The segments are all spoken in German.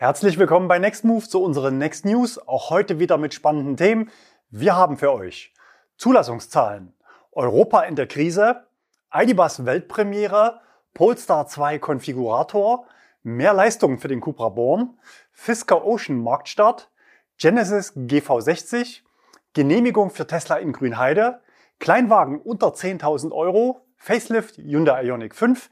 Herzlich willkommen bei Next Move zu unseren Next News. Auch heute wieder mit spannenden Themen. Wir haben für euch Zulassungszahlen, Europa in der Krise, IDBus Weltpremiere, Polestar 2 Konfigurator, mehr Leistungen für den Cupra Born, Fisker Ocean Marktstart, Genesis GV60, Genehmigung für Tesla in Grünheide, Kleinwagen unter 10.000 Euro, Facelift Hyundai Ioniq 5,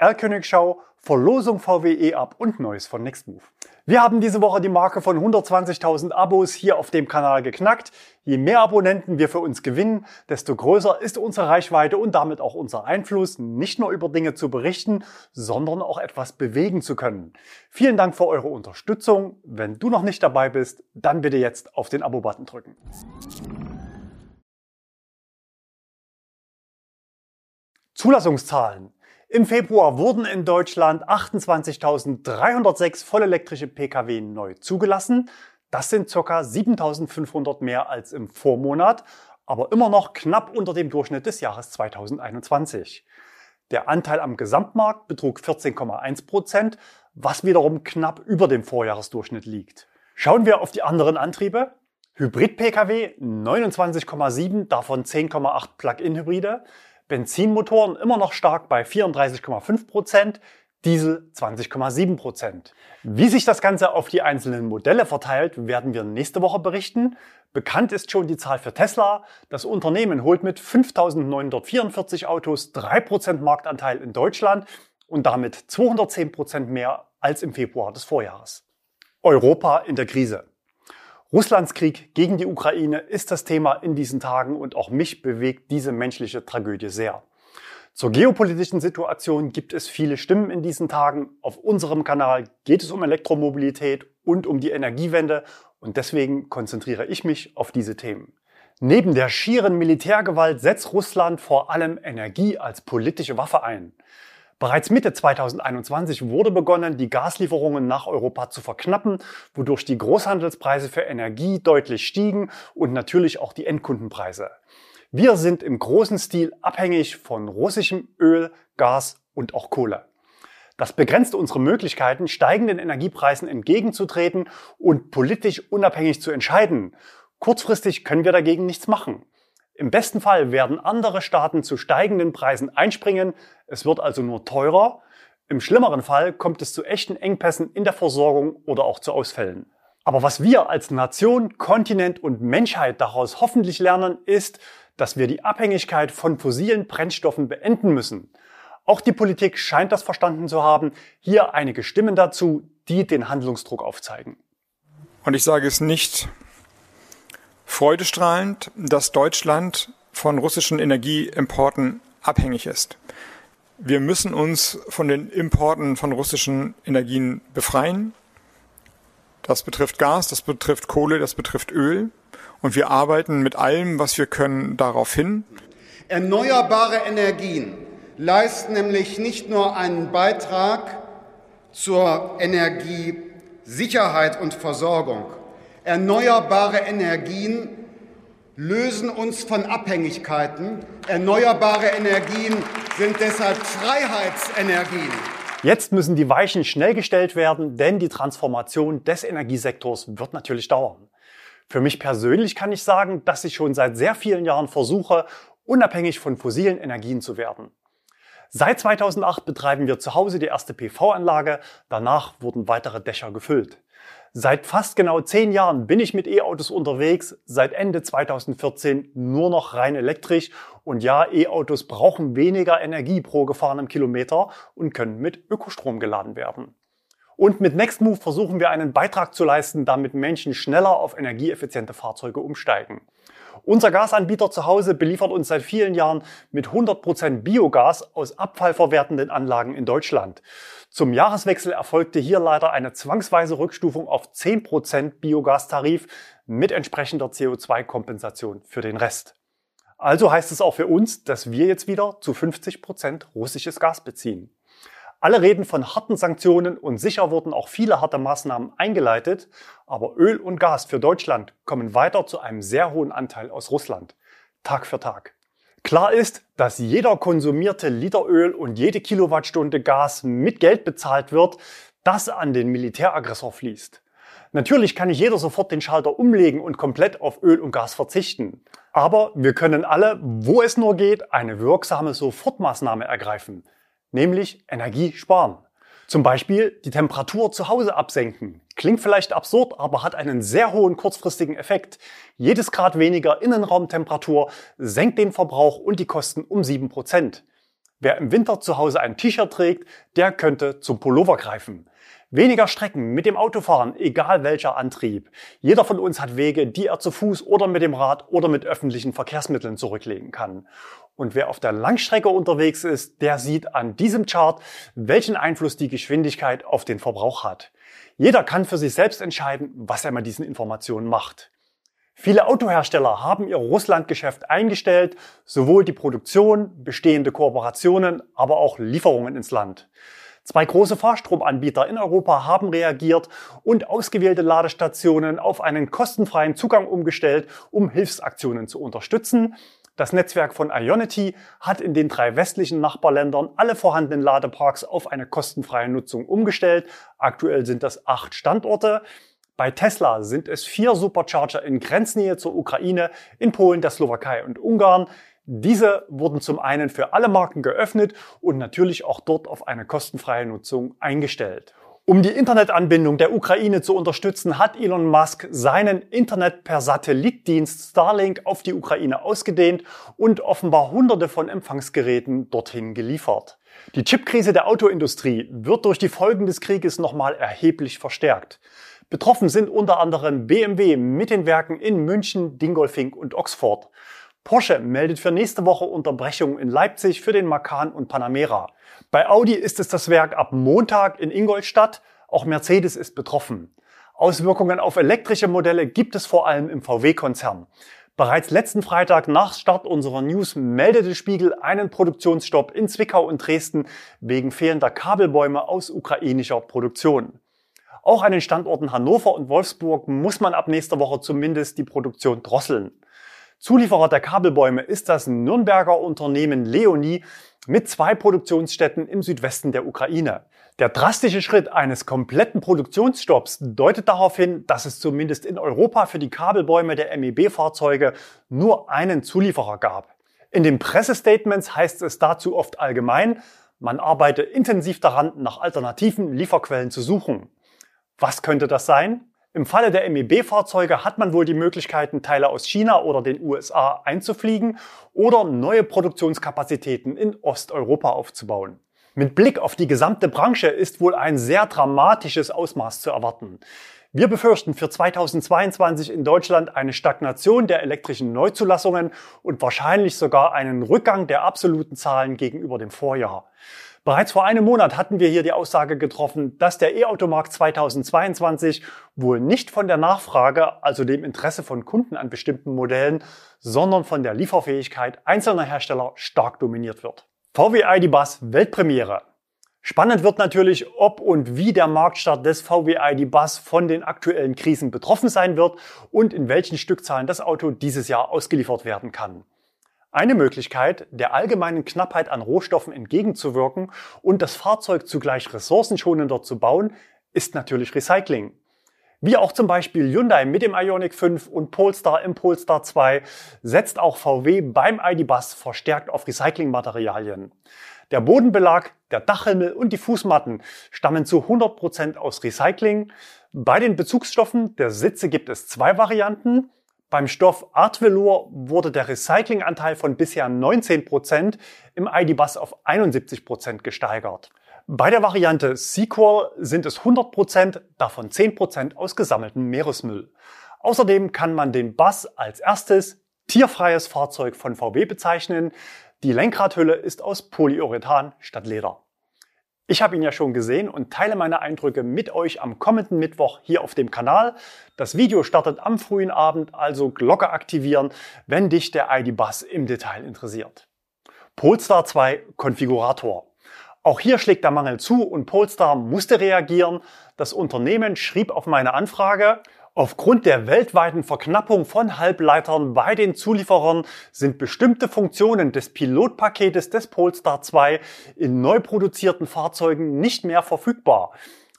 R-Königschau, Verlosung VW E-Up und Neues von Nextmove. Wir haben diese Woche die Marke von 120.000 Abos hier auf dem Kanal geknackt. Je mehr Abonnenten wir für uns gewinnen, desto größer ist unsere Reichweite und damit auch unser Einfluss, nicht nur über Dinge zu berichten, sondern auch etwas bewegen zu können. Vielen Dank für eure Unterstützung. Wenn du noch nicht dabei bist, dann bitte jetzt auf den Abo-Button drücken. Zulassungszahlen. Im Februar wurden in Deutschland 28.306 vollelektrische Pkw neu zugelassen. Das sind ca. 7.500 mehr als im Vormonat, aber immer noch knapp unter dem Durchschnitt des Jahres 2021. Der Anteil am Gesamtmarkt betrug 14,1 Prozent, was wiederum knapp über dem Vorjahresdurchschnitt liegt. Schauen wir auf die anderen Antriebe. Hybrid-Pkw 29,7, davon 10,8 Plug-in-Hybride. Benzinmotoren immer noch stark bei 34,5 Prozent, Diesel 20,7 Prozent. Wie sich das Ganze auf die einzelnen Modelle verteilt, werden wir nächste Woche berichten. Bekannt ist schon die Zahl für Tesla. Das Unternehmen holt mit 5.944 Autos 3% Marktanteil in Deutschland und damit 210% mehr als im Februar des Vorjahres. Europa in der Krise. Russlands Krieg gegen die Ukraine ist das Thema in diesen Tagen und auch mich bewegt diese menschliche Tragödie sehr. Zur geopolitischen Situation gibt es viele Stimmen in diesen Tagen. Auf unserem Kanal geht es um Elektromobilität und um die Energiewende und deswegen konzentriere ich mich auf diese Themen. Neben der schieren Militärgewalt setzt Russland vor allem Energie als politische Waffe ein. Bereits Mitte 2021 wurde begonnen, die Gaslieferungen nach Europa zu verknappen, wodurch die Großhandelspreise für Energie deutlich stiegen und natürlich auch die Endkundenpreise. Wir sind im großen Stil abhängig von russischem Öl, Gas und auch Kohle. Das begrenzt unsere Möglichkeiten, steigenden Energiepreisen entgegenzutreten und politisch unabhängig zu entscheiden. Kurzfristig können wir dagegen nichts machen. Im besten Fall werden andere Staaten zu steigenden Preisen einspringen. Es wird also nur teurer. Im schlimmeren Fall kommt es zu echten Engpässen in der Versorgung oder auch zu Ausfällen. Aber was wir als Nation, Kontinent und Menschheit daraus hoffentlich lernen, ist, dass wir die Abhängigkeit von fossilen Brennstoffen beenden müssen. Auch die Politik scheint das verstanden zu haben. Hier einige Stimmen dazu, die den Handlungsdruck aufzeigen. Und ich sage es nicht freudestrahlend, dass Deutschland von russischen Energieimporten abhängig ist. Wir müssen uns von den Importen von russischen Energien befreien. Das betrifft Gas, das betrifft Kohle, das betrifft Öl. Und wir arbeiten mit allem, was wir können, darauf hin. Erneuerbare Energien leisten nämlich nicht nur einen Beitrag zur Energiesicherheit und Versorgung, Erneuerbare Energien lösen uns von Abhängigkeiten. Erneuerbare Energien sind deshalb Freiheitsenergien. Jetzt müssen die Weichen schnell gestellt werden, denn die Transformation des Energiesektors wird natürlich dauern. Für mich persönlich kann ich sagen, dass ich schon seit sehr vielen Jahren versuche, unabhängig von fossilen Energien zu werden. Seit 2008 betreiben wir zu Hause die erste PV-Anlage, danach wurden weitere Dächer gefüllt. Seit fast genau zehn Jahren bin ich mit E-Autos unterwegs, seit Ende 2014 nur noch rein elektrisch. Und ja, E-Autos brauchen weniger Energie pro gefahrenem Kilometer und können mit Ökostrom geladen werden. Und mit Nextmove versuchen wir einen Beitrag zu leisten, damit Menschen schneller auf energieeffiziente Fahrzeuge umsteigen. Unser Gasanbieter zu Hause beliefert uns seit vielen Jahren mit 100% Biogas aus abfallverwertenden Anlagen in Deutschland. Zum Jahreswechsel erfolgte hier leider eine zwangsweise Rückstufung auf 10% Biogastarif mit entsprechender CO2-Kompensation für den Rest. Also heißt es auch für uns, dass wir jetzt wieder zu 50% russisches Gas beziehen. Alle reden von harten Sanktionen und sicher wurden auch viele harte Maßnahmen eingeleitet, aber Öl und Gas für Deutschland kommen weiter zu einem sehr hohen Anteil aus Russland. Tag für Tag. Klar ist, dass jeder konsumierte Liter Öl und jede Kilowattstunde Gas mit Geld bezahlt wird. das an den Militäraggressor fließt. Natürlich kann nicht jeder sofort den Schalter umlegen und komplett auf Öl und Gas verzichten. Aber wir können alle, wo es nur geht, eine wirksame Sofortmaßnahme ergreifen, nämlich Energie sparen. Zum Beispiel die Temperatur zu Hause absenken. Klingt vielleicht absurd, aber hat einen sehr hohen kurzfristigen Effekt. Jedes Grad weniger Innenraumtemperatur senkt den Verbrauch und die Kosten um 7%. Wer im Winter zu Hause ein T-Shirt trägt, der könnte zum Pullover greifen. Weniger Strecken mit dem Autofahren, egal welcher Antrieb. Jeder von uns hat Wege, die er zu Fuß oder mit dem Rad oder mit öffentlichen Verkehrsmitteln zurücklegen kann. Und wer auf der Langstrecke unterwegs ist, der sieht an diesem Chart, welchen Einfluss die Geschwindigkeit auf den Verbrauch hat. Jeder kann für sich selbst entscheiden, was er mit diesen Informationen macht. Viele Autohersteller haben ihr Russlandgeschäft eingestellt, sowohl die Produktion, bestehende Kooperationen, aber auch Lieferungen ins Land. Zwei große Fahrstromanbieter in Europa haben reagiert und ausgewählte Ladestationen auf einen kostenfreien Zugang umgestellt, um Hilfsaktionen zu unterstützen. Das Netzwerk von Ionity hat in den drei westlichen Nachbarländern alle vorhandenen Ladeparks auf eine kostenfreie Nutzung umgestellt. Aktuell sind das acht Standorte. Bei Tesla sind es vier Supercharger in Grenznähe zur Ukraine, in Polen, der Slowakei und Ungarn. Diese wurden zum einen für alle Marken geöffnet und natürlich auch dort auf eine kostenfreie Nutzung eingestellt. Um die Internetanbindung der Ukraine zu unterstützen, hat Elon Musk seinen Internet per Satellitdienst Starlink auf die Ukraine ausgedehnt und offenbar hunderte von Empfangsgeräten dorthin geliefert. Die Chipkrise der Autoindustrie wird durch die Folgen des Krieges nochmal erheblich verstärkt. Betroffen sind unter anderem BMW mit den Werken in München, Dingolfing und Oxford. Porsche meldet für nächste Woche Unterbrechungen in Leipzig für den Macan und Panamera. Bei Audi ist es das Werk ab Montag in Ingolstadt. Auch Mercedes ist betroffen. Auswirkungen auf elektrische Modelle gibt es vor allem im VW-Konzern. Bereits letzten Freitag nach Start unserer News meldete Spiegel einen Produktionsstopp in Zwickau und Dresden wegen fehlender Kabelbäume aus ukrainischer Produktion. Auch an den Standorten Hannover und Wolfsburg muss man ab nächster Woche zumindest die Produktion drosseln. Zulieferer der Kabelbäume ist das Nürnberger Unternehmen Leonie mit zwei Produktionsstätten im Südwesten der Ukraine. Der drastische Schritt eines kompletten Produktionsstopps deutet darauf hin, dass es zumindest in Europa für die Kabelbäume der MEB-Fahrzeuge nur einen Zulieferer gab. In den Pressestatements heißt es dazu oft allgemein, man arbeite intensiv daran, nach alternativen Lieferquellen zu suchen. Was könnte das sein? Im Falle der MEB-Fahrzeuge hat man wohl die Möglichkeiten, Teile aus China oder den USA einzufliegen oder neue Produktionskapazitäten in Osteuropa aufzubauen. Mit Blick auf die gesamte Branche ist wohl ein sehr dramatisches Ausmaß zu erwarten. Wir befürchten für 2022 in Deutschland eine Stagnation der elektrischen Neuzulassungen und wahrscheinlich sogar einen Rückgang der absoluten Zahlen gegenüber dem Vorjahr. Bereits vor einem Monat hatten wir hier die Aussage getroffen, dass der E-Automarkt 2022 wohl nicht von der Nachfrage, also dem Interesse von Kunden an bestimmten Modellen, sondern von der Lieferfähigkeit einzelner Hersteller stark dominiert wird. VW ID Bus Weltpremiere. Spannend wird natürlich, ob und wie der Marktstart des VW ID Bus von den aktuellen Krisen betroffen sein wird und in welchen Stückzahlen das Auto dieses Jahr ausgeliefert werden kann. Eine Möglichkeit, der allgemeinen Knappheit an Rohstoffen entgegenzuwirken und das Fahrzeug zugleich ressourcenschonender zu bauen, ist natürlich Recycling. Wie auch zum Beispiel Hyundai mit dem Ioniq 5 und Polestar im Polestar 2 setzt auch VW beim ID.Bus verstärkt auf Recyclingmaterialien. Der Bodenbelag, der Dachhimmel und die Fußmatten stammen zu 100 Prozent aus Recycling. Bei den Bezugsstoffen der Sitze gibt es zwei Varianten. Beim Stoff Art Velour wurde der Recyclinganteil von bisher 19% im ID-Bus auf 71% gesteigert. Bei der Variante Sequel sind es 100%, davon 10% aus gesammeltem Meeresmüll. Außerdem kann man den Bus als erstes tierfreies Fahrzeug von VW bezeichnen. Die Lenkradhülle ist aus Polyurethan statt Leder. Ich habe ihn ja schon gesehen und teile meine Eindrücke mit euch am kommenden Mittwoch hier auf dem Kanal. Das Video startet am frühen Abend, also Glocke aktivieren, wenn dich der ID-Bus im Detail interessiert. Polestar 2 Konfigurator. Auch hier schlägt der Mangel zu und Polestar musste reagieren. Das Unternehmen schrieb auf meine Anfrage, Aufgrund der weltweiten Verknappung von Halbleitern bei den Zulieferern sind bestimmte Funktionen des Pilotpaketes des Polestar 2 in neu produzierten Fahrzeugen nicht mehr verfügbar.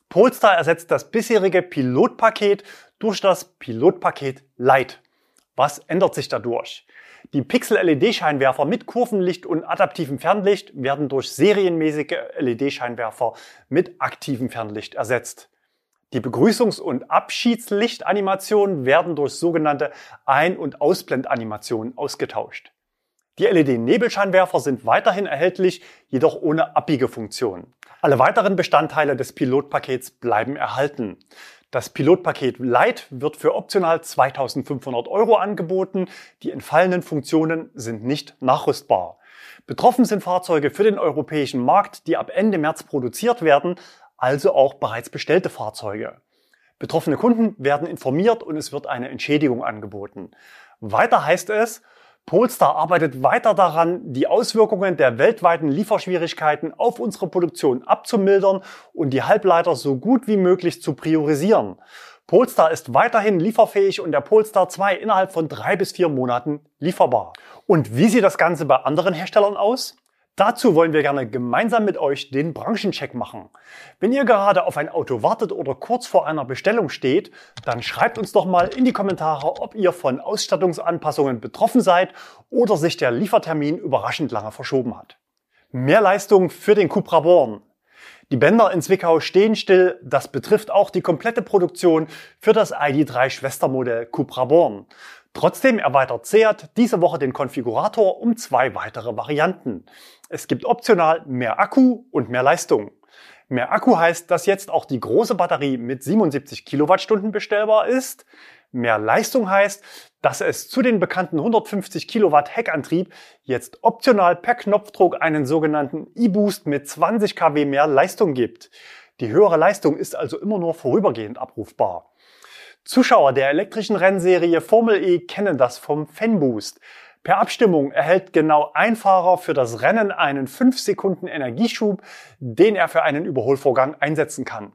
Polestar ersetzt das bisherige Pilotpaket durch das Pilotpaket Lite. Was ändert sich dadurch? Die Pixel-LED-Scheinwerfer mit Kurvenlicht und adaptivem Fernlicht werden durch serienmäßige LED-Scheinwerfer mit aktivem Fernlicht ersetzt. Die Begrüßungs- und Abschiedslichtanimationen werden durch sogenannte Ein- und Ausblendanimationen ausgetauscht. Die LED-Nebelscheinwerfer sind weiterhin erhältlich, jedoch ohne Abbiegefunktion. Alle weiteren Bestandteile des Pilotpakets bleiben erhalten. Das Pilotpaket Lite wird für optional 2500 Euro angeboten. Die entfallenen Funktionen sind nicht nachrüstbar. Betroffen sind Fahrzeuge für den europäischen Markt, die ab Ende März produziert werden, also auch bereits bestellte Fahrzeuge. Betroffene Kunden werden informiert und es wird eine Entschädigung angeboten. Weiter heißt es, Polestar arbeitet weiter daran, die Auswirkungen der weltweiten Lieferschwierigkeiten auf unsere Produktion abzumildern und die Halbleiter so gut wie möglich zu priorisieren. Polestar ist weiterhin lieferfähig und der Polestar 2 innerhalb von drei bis vier Monaten lieferbar. Und wie sieht das Ganze bei anderen Herstellern aus? Dazu wollen wir gerne gemeinsam mit euch den Branchencheck machen. Wenn ihr gerade auf ein Auto wartet oder kurz vor einer Bestellung steht, dann schreibt uns doch mal in die Kommentare, ob ihr von Ausstattungsanpassungen betroffen seid oder sich der Liefertermin überraschend lange verschoben hat. Mehr Leistung für den Cupra Born. Die Bänder in Zwickau stehen still. Das betrifft auch die komplette Produktion für das ID3 Schwestermodell Cupra Born. Trotzdem erweitert Seat diese Woche den Konfigurator um zwei weitere Varianten. Es gibt optional mehr Akku und mehr Leistung. Mehr Akku heißt, dass jetzt auch die große Batterie mit 77 Kilowattstunden bestellbar ist. Mehr Leistung heißt, dass es zu den bekannten 150 Kilowatt Heckantrieb jetzt optional per Knopfdruck einen sogenannten E-Boost mit 20 kW mehr Leistung gibt. Die höhere Leistung ist also immer nur vorübergehend abrufbar. Zuschauer der elektrischen Rennserie Formel E kennen das vom Fanboost. Per Abstimmung erhält genau ein Fahrer für das Rennen einen 5 Sekunden Energieschub, den er für einen Überholvorgang einsetzen kann.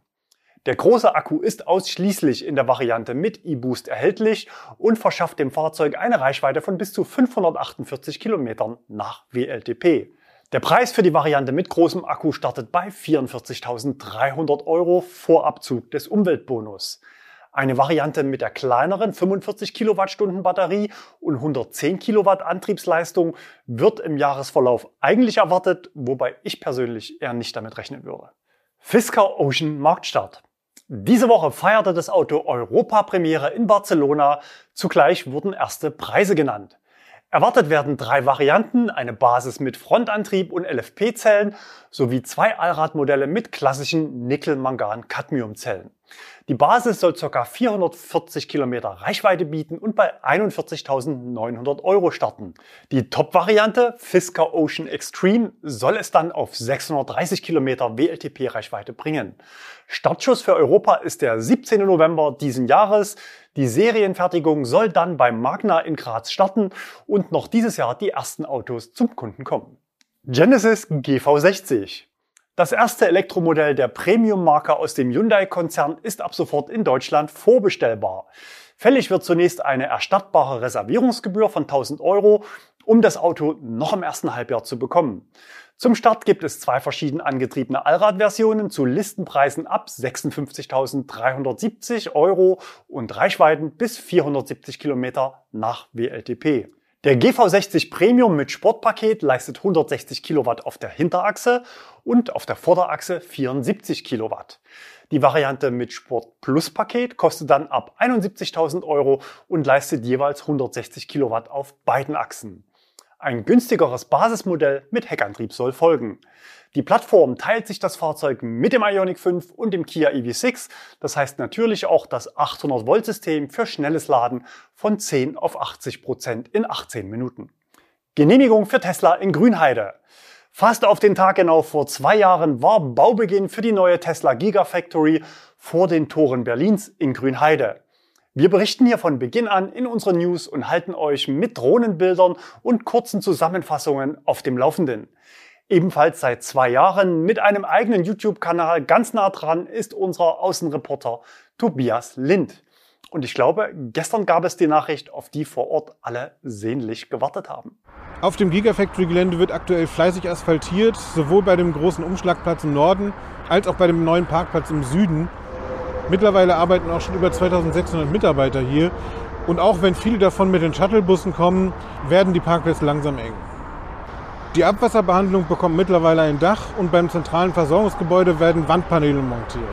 Der große Akku ist ausschließlich in der Variante mit E-Boost erhältlich und verschafft dem Fahrzeug eine Reichweite von bis zu 548 Kilometern nach WLTP. Der Preis für die Variante mit großem Akku startet bei 44.300 Euro vor Abzug des Umweltbonus. Eine Variante mit der kleineren 45 Kilowattstunden Batterie und 110 Kilowatt Antriebsleistung wird im Jahresverlauf eigentlich erwartet, wobei ich persönlich eher nicht damit rechnen würde. Fisker Ocean Marktstart. Diese Woche feierte das Auto Europa-Premiere in Barcelona. Zugleich wurden erste Preise genannt. Erwartet werden drei Varianten, eine Basis mit Frontantrieb und LFP-Zellen sowie zwei Allradmodelle mit klassischen Nickel-Mangan-Cadmium-Zellen. Die Basis soll ca. 440 Kilometer Reichweite bieten und bei 41.900 Euro starten. Die Top-Variante Fisker Ocean Extreme soll es dann auf 630 Kilometer WLTP-Reichweite bringen. Startschuss für Europa ist der 17. November diesen Jahres. Die Serienfertigung soll dann beim Magna in Graz starten und noch dieses Jahr die ersten Autos zum Kunden kommen. Genesis GV60 das erste Elektromodell der Premium-Marke aus dem Hyundai-Konzern ist ab sofort in Deutschland vorbestellbar. Fällig wird zunächst eine erstattbare Reservierungsgebühr von 1000 Euro, um das Auto noch im ersten Halbjahr zu bekommen. Zum Start gibt es zwei verschieden angetriebene Allradversionen zu Listenpreisen ab 56.370 Euro und Reichweiten bis 470 Kilometer nach WLTP. Der GV60 Premium mit Sportpaket leistet 160 Kilowatt auf der Hinterachse und auf der Vorderachse 74 Kilowatt. Die Variante mit Sport Plus Paket kostet dann ab 71.000 Euro und leistet jeweils 160 Kilowatt auf beiden Achsen. Ein günstigeres Basismodell mit Heckantrieb soll folgen. Die Plattform teilt sich das Fahrzeug mit dem Ioniq 5 und dem Kia EV6. Das heißt natürlich auch das 800 Volt System für schnelles Laden von 10 auf 80 Prozent in 18 Minuten. Genehmigung für Tesla in Grünheide. Fast auf den Tag genau vor zwei Jahren war Baubeginn für die neue Tesla Gigafactory vor den Toren Berlins in Grünheide. Wir berichten hier von Beginn an in unseren News und halten euch mit Drohnenbildern und kurzen Zusammenfassungen auf dem Laufenden. Ebenfalls seit zwei Jahren mit einem eigenen YouTube-Kanal ganz nah dran ist unser Außenreporter Tobias Lind. Und ich glaube, gestern gab es die Nachricht, auf die vor Ort alle sehnlich gewartet haben. Auf dem Gigafactory-Gelände wird aktuell fleißig asphaltiert, sowohl bei dem großen Umschlagplatz im Norden als auch bei dem neuen Parkplatz im Süden. Mittlerweile arbeiten auch schon über 2600 Mitarbeiter hier. Und auch wenn viele davon mit den Shuttlebussen kommen, werden die Parkplätze langsam eng. Die Abwasserbehandlung bekommt mittlerweile ein Dach und beim zentralen Versorgungsgebäude werden Wandpaneele montiert.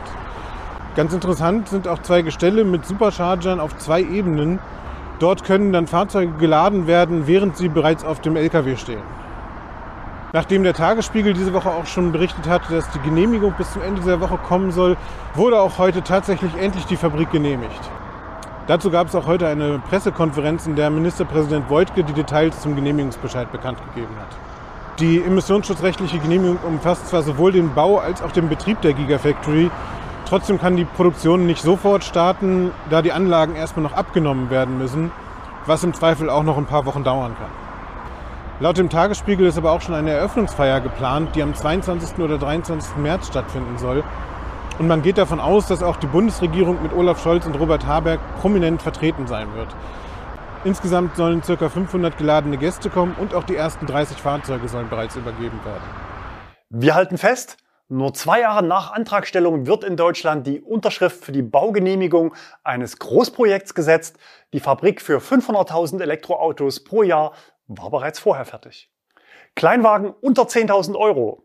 Ganz interessant sind auch zwei Gestelle mit Superchargern auf zwei Ebenen. Dort können dann Fahrzeuge geladen werden, während sie bereits auf dem LKW stehen. Nachdem der Tagesspiegel diese Woche auch schon berichtet hat, dass die Genehmigung bis zum Ende dieser Woche kommen soll, wurde auch heute tatsächlich endlich die Fabrik genehmigt. Dazu gab es auch heute eine Pressekonferenz, in der Ministerpräsident Voigtke die Details zum Genehmigungsbescheid bekannt gegeben hat. Die emissionsschutzrechtliche Genehmigung umfasst zwar sowohl den Bau als auch den Betrieb der Gigafactory, Trotzdem kann die Produktion nicht sofort starten, da die Anlagen erstmal noch abgenommen werden müssen, was im Zweifel auch noch ein paar Wochen dauern kann. Laut dem Tagesspiegel ist aber auch schon eine Eröffnungsfeier geplant, die am 22. oder 23. März stattfinden soll. Und man geht davon aus, dass auch die Bundesregierung mit Olaf Scholz und Robert Habeck prominent vertreten sein wird. Insgesamt sollen ca. 500 geladene Gäste kommen und auch die ersten 30 Fahrzeuge sollen bereits übergeben werden. Wir halten fest, nur zwei Jahre nach Antragstellung wird in Deutschland die Unterschrift für die Baugenehmigung eines Großprojekts gesetzt. Die Fabrik für 500.000 Elektroautos pro Jahr war bereits vorher fertig. Kleinwagen unter 10.000 Euro.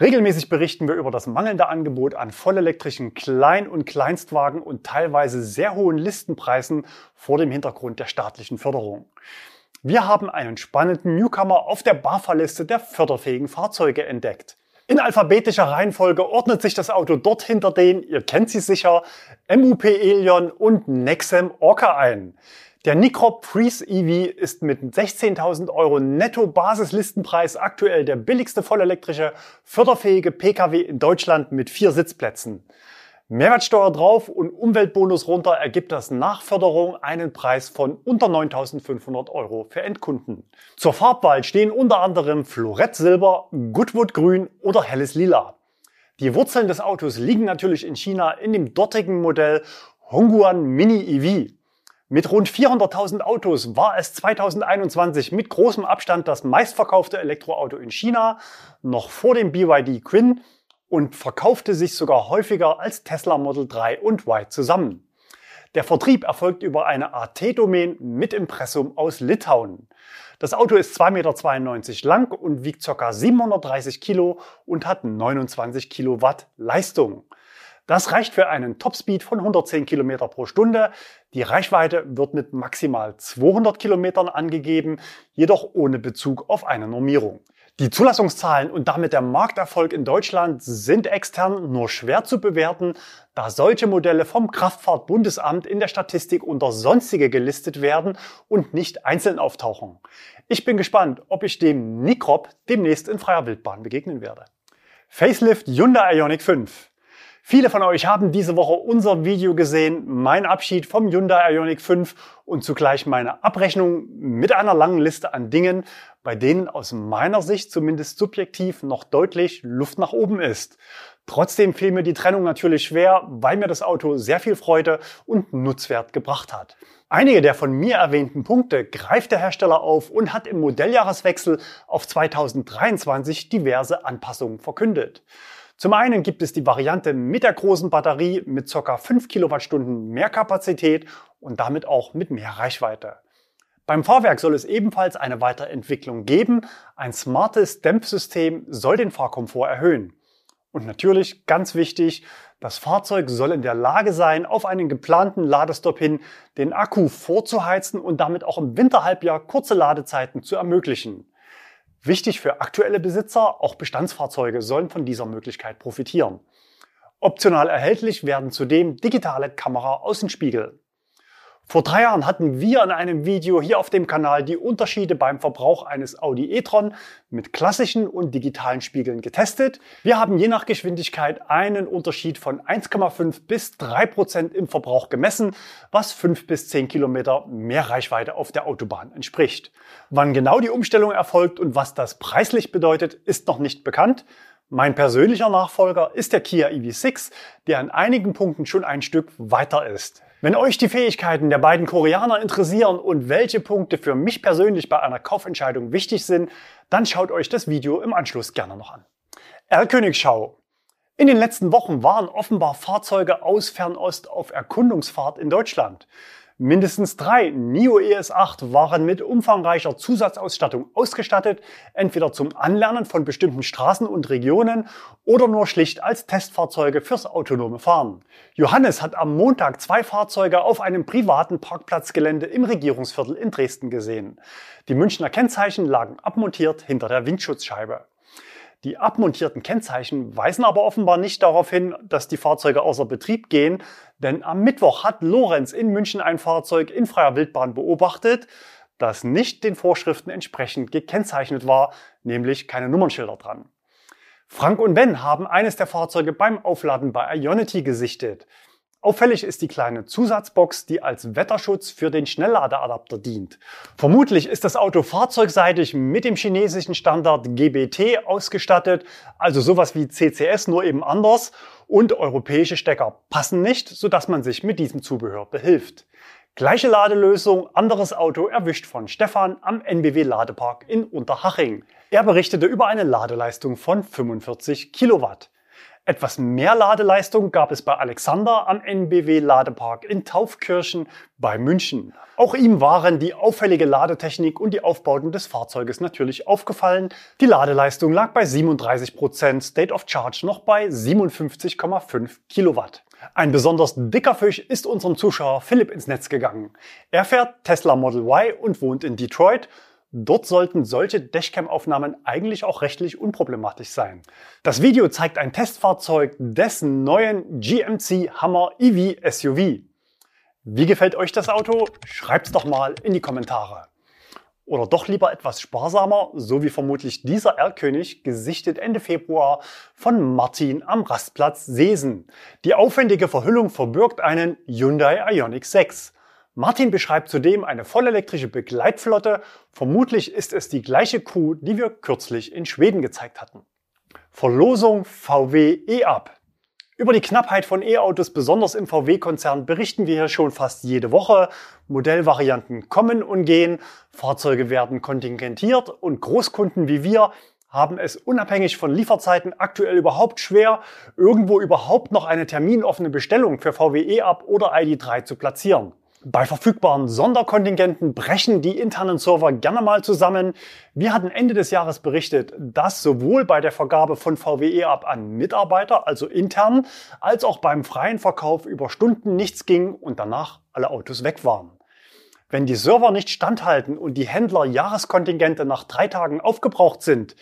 Regelmäßig berichten wir über das mangelnde Angebot an vollelektrischen Klein- und Kleinstwagen und teilweise sehr hohen Listenpreisen vor dem Hintergrund der staatlichen Förderung. Wir haben einen spannenden Newcomer auf der BAFA-Liste der förderfähigen Fahrzeuge entdeckt. In alphabetischer Reihenfolge ordnet sich das Auto dort hinter den, ihr kennt sie sicher, MUP Elion und Nexem Orca ein. Der Nicrop Freeze EV ist mit 16.000 Euro Netto-Basislistenpreis aktuell der billigste vollelektrische, förderfähige Pkw in Deutschland mit vier Sitzplätzen. Mehrwertsteuer drauf und Umweltbonus runter ergibt das nach Förderung einen Preis von unter 9.500 Euro für Endkunden. Zur Farbwahl stehen unter anderem Florett Silber, Goodwood Grün oder helles Lila. Die Wurzeln des Autos liegen natürlich in China in dem dortigen Modell Hongguan Mini EV. Mit rund 400.000 Autos war es 2021 mit großem Abstand das meistverkaufte Elektroauto in China, noch vor dem BYD Quinn und verkaufte sich sogar häufiger als Tesla Model 3 und Y zusammen. Der Vertrieb erfolgt über eine AT-Domain mit Impressum aus Litauen. Das Auto ist 2,92 Meter lang und wiegt ca. 730 Kilo und hat 29 Kilowatt Leistung. Das reicht für einen Topspeed von 110 Kilometer pro Stunde. Die Reichweite wird mit maximal 200 Kilometern angegeben, jedoch ohne Bezug auf eine Normierung. Die Zulassungszahlen und damit der Markterfolg in Deutschland sind extern nur schwer zu bewerten, da solche Modelle vom Kraftfahrtbundesamt in der Statistik unter sonstige gelistet werden und nicht einzeln auftauchen. Ich bin gespannt, ob ich dem Nicrop demnächst in freier Wildbahn begegnen werde. Facelift Hyundai Ioniq 5. Viele von euch haben diese Woche unser Video gesehen, mein Abschied vom Hyundai Ioniq 5 und zugleich meine Abrechnung mit einer langen Liste an Dingen, bei denen aus meiner Sicht zumindest subjektiv noch deutlich Luft nach oben ist. Trotzdem fiel mir die Trennung natürlich schwer, weil mir das Auto sehr viel Freude und Nutzwert gebracht hat. Einige der von mir erwähnten Punkte greift der Hersteller auf und hat im Modelljahreswechsel auf 2023 diverse Anpassungen verkündet. Zum einen gibt es die Variante mit der großen Batterie mit ca. 5 Kilowattstunden mehr Kapazität und damit auch mit mehr Reichweite. Beim Fahrwerk soll es ebenfalls eine Weiterentwicklung geben. Ein smartes Dämpfsystem soll den Fahrkomfort erhöhen. Und natürlich, ganz wichtig, das Fahrzeug soll in der Lage sein, auf einen geplanten Ladestopp hin den Akku vorzuheizen und damit auch im Winterhalbjahr kurze Ladezeiten zu ermöglichen. Wichtig für aktuelle Besitzer, auch Bestandsfahrzeuge sollen von dieser Möglichkeit profitieren. Optional erhältlich werden zudem digitale Kamera-Außenspiegel. Vor drei Jahren hatten wir in einem Video hier auf dem Kanal die Unterschiede beim Verbrauch eines Audi e-tron mit klassischen und digitalen Spiegeln getestet. Wir haben je nach Geschwindigkeit einen Unterschied von 1,5 bis 3 Prozent im Verbrauch gemessen, was 5 bis 10 Kilometer mehr Reichweite auf der Autobahn entspricht. Wann genau die Umstellung erfolgt und was das preislich bedeutet, ist noch nicht bekannt. Mein persönlicher Nachfolger ist der Kia EV6, der an einigen Punkten schon ein Stück weiter ist. Wenn euch die Fähigkeiten der beiden Koreaner interessieren und welche Punkte für mich persönlich bei einer Kaufentscheidung wichtig sind, dann schaut euch das Video im Anschluss gerne noch an. Erlkönigschau. In den letzten Wochen waren offenbar Fahrzeuge aus Fernost auf Erkundungsfahrt in Deutschland. Mindestens drei NIO ES8 waren mit umfangreicher Zusatzausstattung ausgestattet, entweder zum Anlernen von bestimmten Straßen und Regionen oder nur schlicht als Testfahrzeuge fürs autonome Fahren. Johannes hat am Montag zwei Fahrzeuge auf einem privaten Parkplatzgelände im Regierungsviertel in Dresden gesehen. Die Münchner Kennzeichen lagen abmontiert hinter der Windschutzscheibe. Die abmontierten Kennzeichen weisen aber offenbar nicht darauf hin, dass die Fahrzeuge außer Betrieb gehen, denn am Mittwoch hat Lorenz in München ein Fahrzeug in freier Wildbahn beobachtet, das nicht den Vorschriften entsprechend gekennzeichnet war, nämlich keine Nummernschilder dran. Frank und Ben haben eines der Fahrzeuge beim Aufladen bei Ionity gesichtet. Auffällig ist die kleine Zusatzbox, die als Wetterschutz für den Schnellladeadapter dient. Vermutlich ist das Auto fahrzeugseitig mit dem chinesischen Standard GBT ausgestattet, also sowas wie CCS nur eben anders und europäische Stecker passen nicht, sodass man sich mit diesem Zubehör behilft. Gleiche Ladelösung, anderes Auto erwischt von Stefan am NBW Ladepark in Unterhaching. Er berichtete über eine Ladeleistung von 45 Kilowatt. Etwas mehr Ladeleistung gab es bei Alexander am NBW Ladepark in Taufkirchen bei München. Auch ihm waren die auffällige Ladetechnik und die Aufbauten des Fahrzeuges natürlich aufgefallen. Die Ladeleistung lag bei 37%, Prozent, State of Charge noch bei 57,5 Kilowatt. Ein besonders dicker Fisch ist unserem Zuschauer Philipp ins Netz gegangen. Er fährt Tesla Model Y und wohnt in Detroit Dort sollten solche Dashcam-Aufnahmen eigentlich auch rechtlich unproblematisch sein. Das Video zeigt ein Testfahrzeug des neuen GMC Hammer EV SUV. Wie gefällt euch das Auto? Schreibt's doch mal in die Kommentare. Oder doch lieber etwas sparsamer, so wie vermutlich dieser Erlkönig, gesichtet Ende Februar von Martin am Rastplatz Seesen. Die aufwendige Verhüllung verbirgt einen Hyundai Ioniq 6. Martin beschreibt zudem eine vollelektrische Begleitflotte. Vermutlich ist es die gleiche Kuh, die wir kürzlich in Schweden gezeigt hatten. Verlosung VW E-Up. Über die Knappheit von E-Autos, besonders im VW-Konzern, berichten wir hier schon fast jede Woche. Modellvarianten kommen und gehen, Fahrzeuge werden kontingentiert und Großkunden wie wir haben es unabhängig von Lieferzeiten aktuell überhaupt schwer, irgendwo überhaupt noch eine terminoffene Bestellung für VW E-Up oder ID3 zu platzieren. Bei verfügbaren Sonderkontingenten brechen die internen Server gerne mal zusammen. Wir hatten Ende des Jahres berichtet, dass sowohl bei der Vergabe von VWE ab an Mitarbeiter, also intern, als auch beim freien Verkauf über Stunden nichts ging und danach alle Autos weg waren. Wenn die Server nicht standhalten und die Händler Jahreskontingente nach drei Tagen aufgebraucht sind,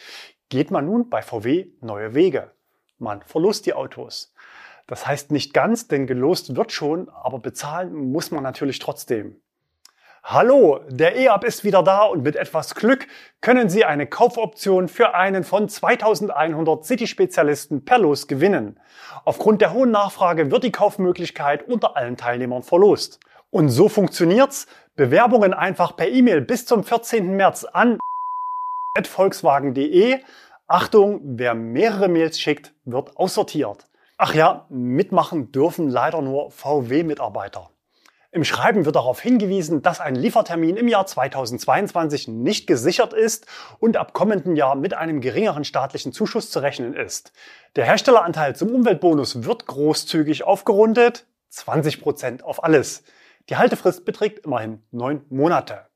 geht man nun bei VW neue Wege. Man verlust die Autos. Das heißt nicht ganz, denn gelost wird schon, aber bezahlen muss man natürlich trotzdem. Hallo, der E-Up ist wieder da und mit etwas Glück können Sie eine Kaufoption für einen von 2100 City-Spezialisten per Los gewinnen. Aufgrund der hohen Nachfrage wird die Kaufmöglichkeit unter allen Teilnehmern verlost. Und so funktioniert's. Bewerbungen einfach per E-Mail bis zum 14. März an volkswagen.de. Achtung, wer mehrere Mails schickt, wird aussortiert. Ach ja, mitmachen dürfen leider nur VW-Mitarbeiter. Im Schreiben wird darauf hingewiesen, dass ein Liefertermin im Jahr 2022 nicht gesichert ist und ab kommenden Jahr mit einem geringeren staatlichen Zuschuss zu rechnen ist. Der Herstelleranteil zum Umweltbonus wird großzügig aufgerundet, 20 Prozent auf alles. Die Haltefrist beträgt immerhin neun Monate.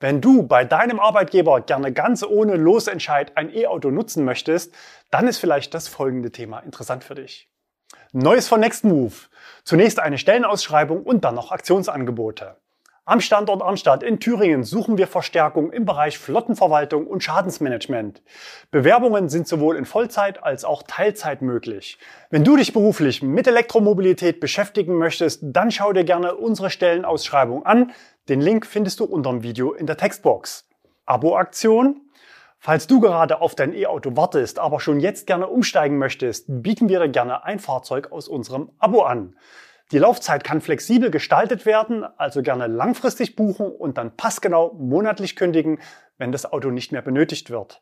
Wenn du bei deinem Arbeitgeber gerne ganz ohne Losentscheid ein E-Auto nutzen möchtest, dann ist vielleicht das folgende Thema interessant für dich. Neues von Nextmove. Zunächst eine Stellenausschreibung und dann noch Aktionsangebote. Am Standort Armstadt in Thüringen suchen wir Verstärkung im Bereich Flottenverwaltung und Schadensmanagement. Bewerbungen sind sowohl in Vollzeit als auch Teilzeit möglich. Wenn du dich beruflich mit Elektromobilität beschäftigen möchtest, dann schau dir gerne unsere Stellenausschreibung an. Den Link findest du unter dem Video in der Textbox. Abo-Aktion? Falls du gerade auf dein E-Auto wartest, aber schon jetzt gerne umsteigen möchtest, bieten wir dir gerne ein Fahrzeug aus unserem Abo an. Die Laufzeit kann flexibel gestaltet werden, also gerne langfristig buchen und dann passgenau monatlich kündigen, wenn das Auto nicht mehr benötigt wird.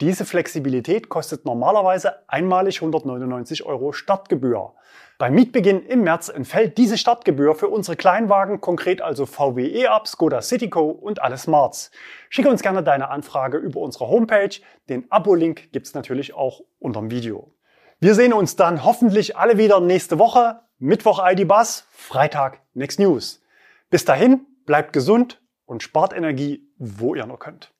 Diese Flexibilität kostet normalerweise einmalig 199 Euro Startgebühr. Beim Mietbeginn im März entfällt diese Startgebühr für unsere Kleinwagen, konkret also VW E-Up, Skoda Citico und alle Smarts. Schicke uns gerne deine Anfrage über unsere Homepage. Den Abo-Link gibt's natürlich auch unter dem Video. Wir sehen uns dann hoffentlich alle wieder nächste Woche. Mittwoch ID Bus, Freitag Next News. Bis dahin, bleibt gesund und spart Energie, wo ihr nur könnt.